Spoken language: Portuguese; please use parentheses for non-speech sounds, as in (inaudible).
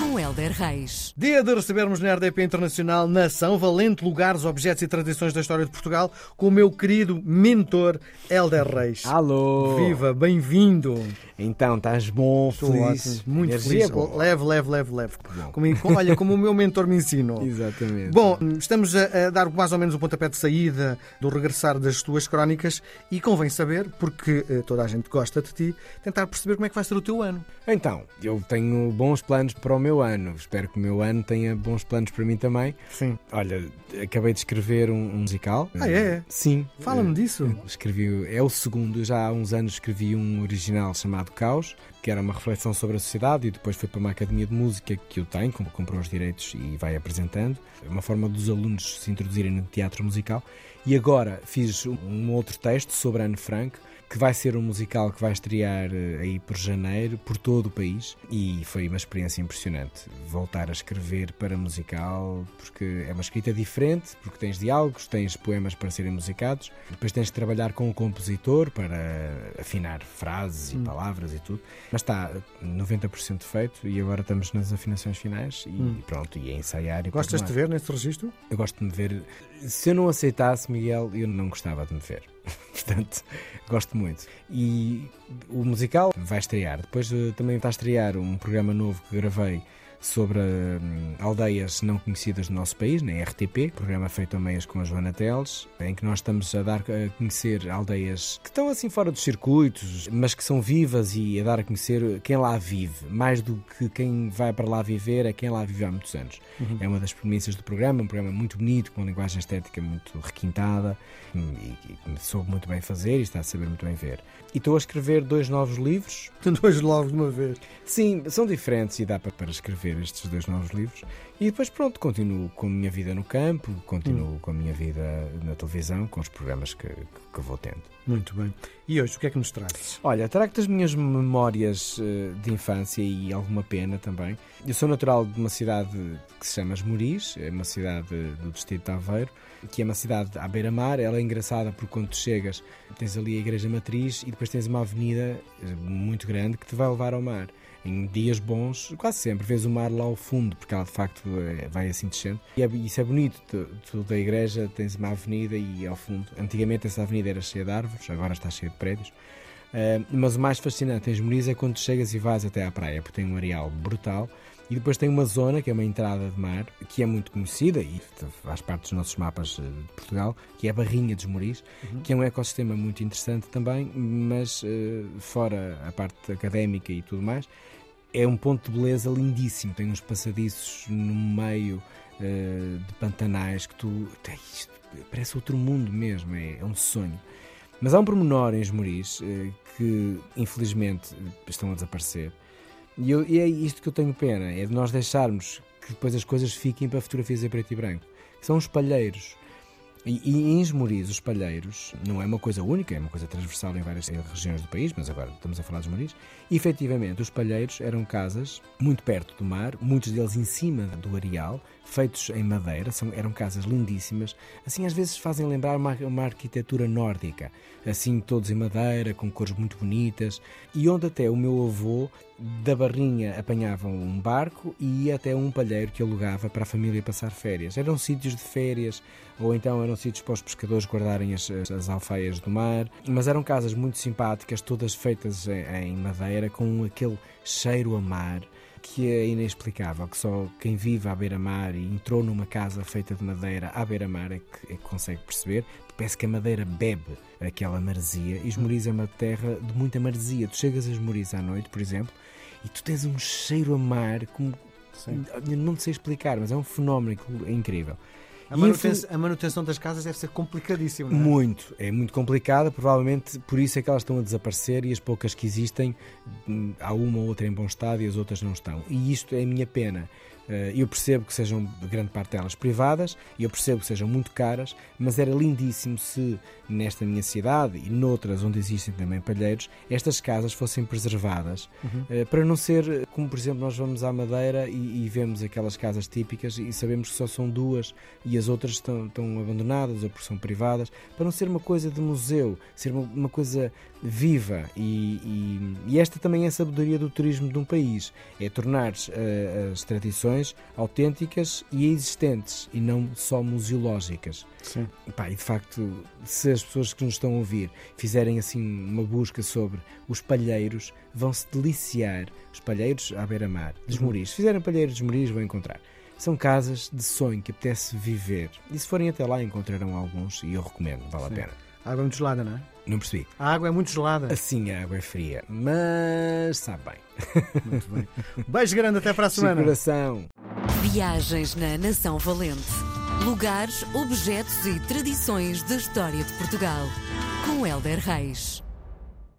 Com Helder Reis. Dia de recebermos na RDP Internacional Nação Valente Lugares, Objetos e Tradições da História de Portugal com o meu querido mentor Helder Reis. Alô! Viva, bem-vindo! Então, estás bom, Estou feliz? ótimo, muito Energia feliz. boa. Leve, leve, leve, leve. como- olha, como o meu mentor me ensinou. (laughs) Exatamente. Bom, estamos a, a dar mais ou menos o pontapé de saída do regressar das tuas crónicas e convém saber, porque eh, toda a gente gosta de ti, tentar perceber como é que vai ser o teu ano. Então, eu tenho bons planos para o meu ano. Espero que o meu ano tenha bons planos para mim também. Sim. Olha, acabei de escrever um, um musical. Ah, é? Sim. Fala-me Eh, disso. Escrevi, é o segundo, já há uns anos escrevi um original chamado Caos, que era uma reflexão sobre a sociedade e depois foi para uma academia de música que eu tenho, como comprou os direitos e vai apresentando. É uma forma dos alunos se introduzirem no teatro musical. E agora fiz um outro texto sobre Anne Frank, que vai ser um musical que vai estrear eh, aí por janeiro, por todo o país, e foi uma experiência impressionante. Voltar a escrever para musical, porque é uma escrita diferente, porque tens diálogos, tens poemas para serem musicados, depois tens de trabalhar com o compositor para afinar frases e palavras e tudo. Mas está 90% feito e agora estamos nas afinações finais e pronto, e a ensaiar e Gostas de ver nesse registro? Eu gosto de me ver. Se eu não aceitasse, Miguel, eu não gostava de me ver. (laughs) Portanto, gosto muito. E o musical vai estrear. Depois eh, também está a estrear um programa novo que gravei sobre hum, aldeias não conhecidas do nosso país, na RTP, programa feito a meias com a Joana Teles, em que nós estamos a dar a conhecer aldeias que estão assim fora dos circuitos, mas que são vivas e a dar a conhecer quem lá vive, mais do que quem vai para lá viver, é quem lá vive há muitos anos. É uma das premissas do programa, um programa muito bonito, com uma linguagem estética muito requintada hum, e, e soube muito bem fazer e está a saber muito bem ver. E estou a escrever dois novos livros, (laughs) Dois logo de uma vez. Sim, são diferentes e dá para, para escrever estes dois novos livros. E depois, pronto, continuo com a minha vida no campo, continuo com a minha vida na televisão, com os programas que, que, que vou tendo. Muito bem. E hoje, o que é que nos trazes? Olha, trago-te as minhas memórias eh, de infância e alguma pena também. Eu sou natural de uma cidade que se chama Esmoriz, é uma cidade do distrito de Aveiro, que é uma cidade à beira-mar. Ela é engraçada porque quando tu chegas tens ali a Igreja Matriz e depois tens uma avenida eh, muito grande que te vai levar ao mar. Em dias bons, quase sempre, vês o mar lá ao fundo, porque ela de facto eh, vai assim descendo. E é- isso é bonito, tu, tu da igreja tens uma avenida e ao fundo. Antigamente essa avenida era cheia de árvores, agora está cheia de prédios. Uh, mas o mais fascinante em Esmoriz é quando chegas e vais até à praia, porque tem um areal brutal. E depois tem uma zona, que é uma entrada de mar, que é muito conhecida e faz parte dos nossos mapas eh, de Portugal, que é a Barrinha de Esmoriz, que é um ecossistema muito interessante também, mas eh, fora a parte académica e tudo mais, é um ponto de beleza lindíssimo. Tem uns passadiços no meio eh, de pantanais que tu. Isto, parece outro mundo mesmo, é, é um sonho. Mas há um pormenor em Esmoriz que, infelizmente, estão a desaparecer. E, eu- e é isto que eu tenho pena: é de nós deixarmos que depois as coisas fiquem para fotografias em preto e branco. São os palheiros. E, e em Esmoriz, os palheiros, não é uma coisa única, é uma coisa transversal em várias regiões do país, mas agora estamos a falar de Esmoriz. Efetivamente, os palheiros eram casas muito perto do mar, muitos deles em cima do areal, feitos em madeira, são, eram casas lindíssimas. Assim, às vezes fazem lembrar uma, uma arquitetura nórdica, assim, todos em madeira, com cores muito bonitas, e onde até o meu avô, da Barrinha, apanhava um barco e ia até um palheiro que alugava para a família passar férias. Eram sítios de férias, ou então eram sítios para os pescadores guardarem as, as, as alfaias do mar, mas eram casas muito simpáticas, todas feitas em, em madeira, com aquele cheiro a mar que é inexplicável, que só quem vive à beira-mar e entrou numa casa feita de madeira à beira-mar é que, é que consegue perceber. Parece que a madeira bebe aquela maresia. E Esmoriz é uma terra de muita maresia. Tu chegas a Esmoriz à noite, por exemplo, e tu tens um cheiro a mar como... Sim. Não sei explicar, mas é um fenómeno incrível. A manutenção, a manutenção das casas deve ser complicadíssima. não é? Muito, é muito complicada, provavelmente por isso é que elas estão a desaparecer e as poucas que existem, hum, há uma ou outra em bom estado e as outras não estão. E isto é a minha pena. Eh, eu percebo que sejam grande parte delas privadas, eu percebo que sejam muito caras, mas era lindíssimo se nesta minha cidade e noutras onde existem também palheiros, estas casas fossem preservadas, uhum. para não ser como, por exemplo, nós vamos à Madeira e, e, vemos aquelas casas típicas e sabemos que só são duas e as outras estão, estão abandonadas ou porque são privadas, para não ser uma coisa de museu, ser uma, uma coisa viva. E, e, e, esta também é a sabedoria do turismo de um país: é tornar uh, as tradições autênticas e existentes e não só museológicas. Sim. E, pá, e de facto, se as pessoas que nos estão a ouvir fizerem assim uma busca sobre os palheiros, vão se deliciar. Os palheiros à beira-mar, dos uhum. Muris. Se fizerem palheiros dos Muris, vão encontrar. São casas de sonho que apetece viver. E se forem até lá, encontrarão alguns e eu recomendo, vale Sim. a pena. A água é muito gelada, não é? Não percebi. A água é muito gelada. Assim a água é fria, mas sabe bem. Muito bem. Beijo grande, até para a semana. Coração. Viagens na Nação Valente. Lugares, objetos e tradições da história de Portugal. Com Helder Reis.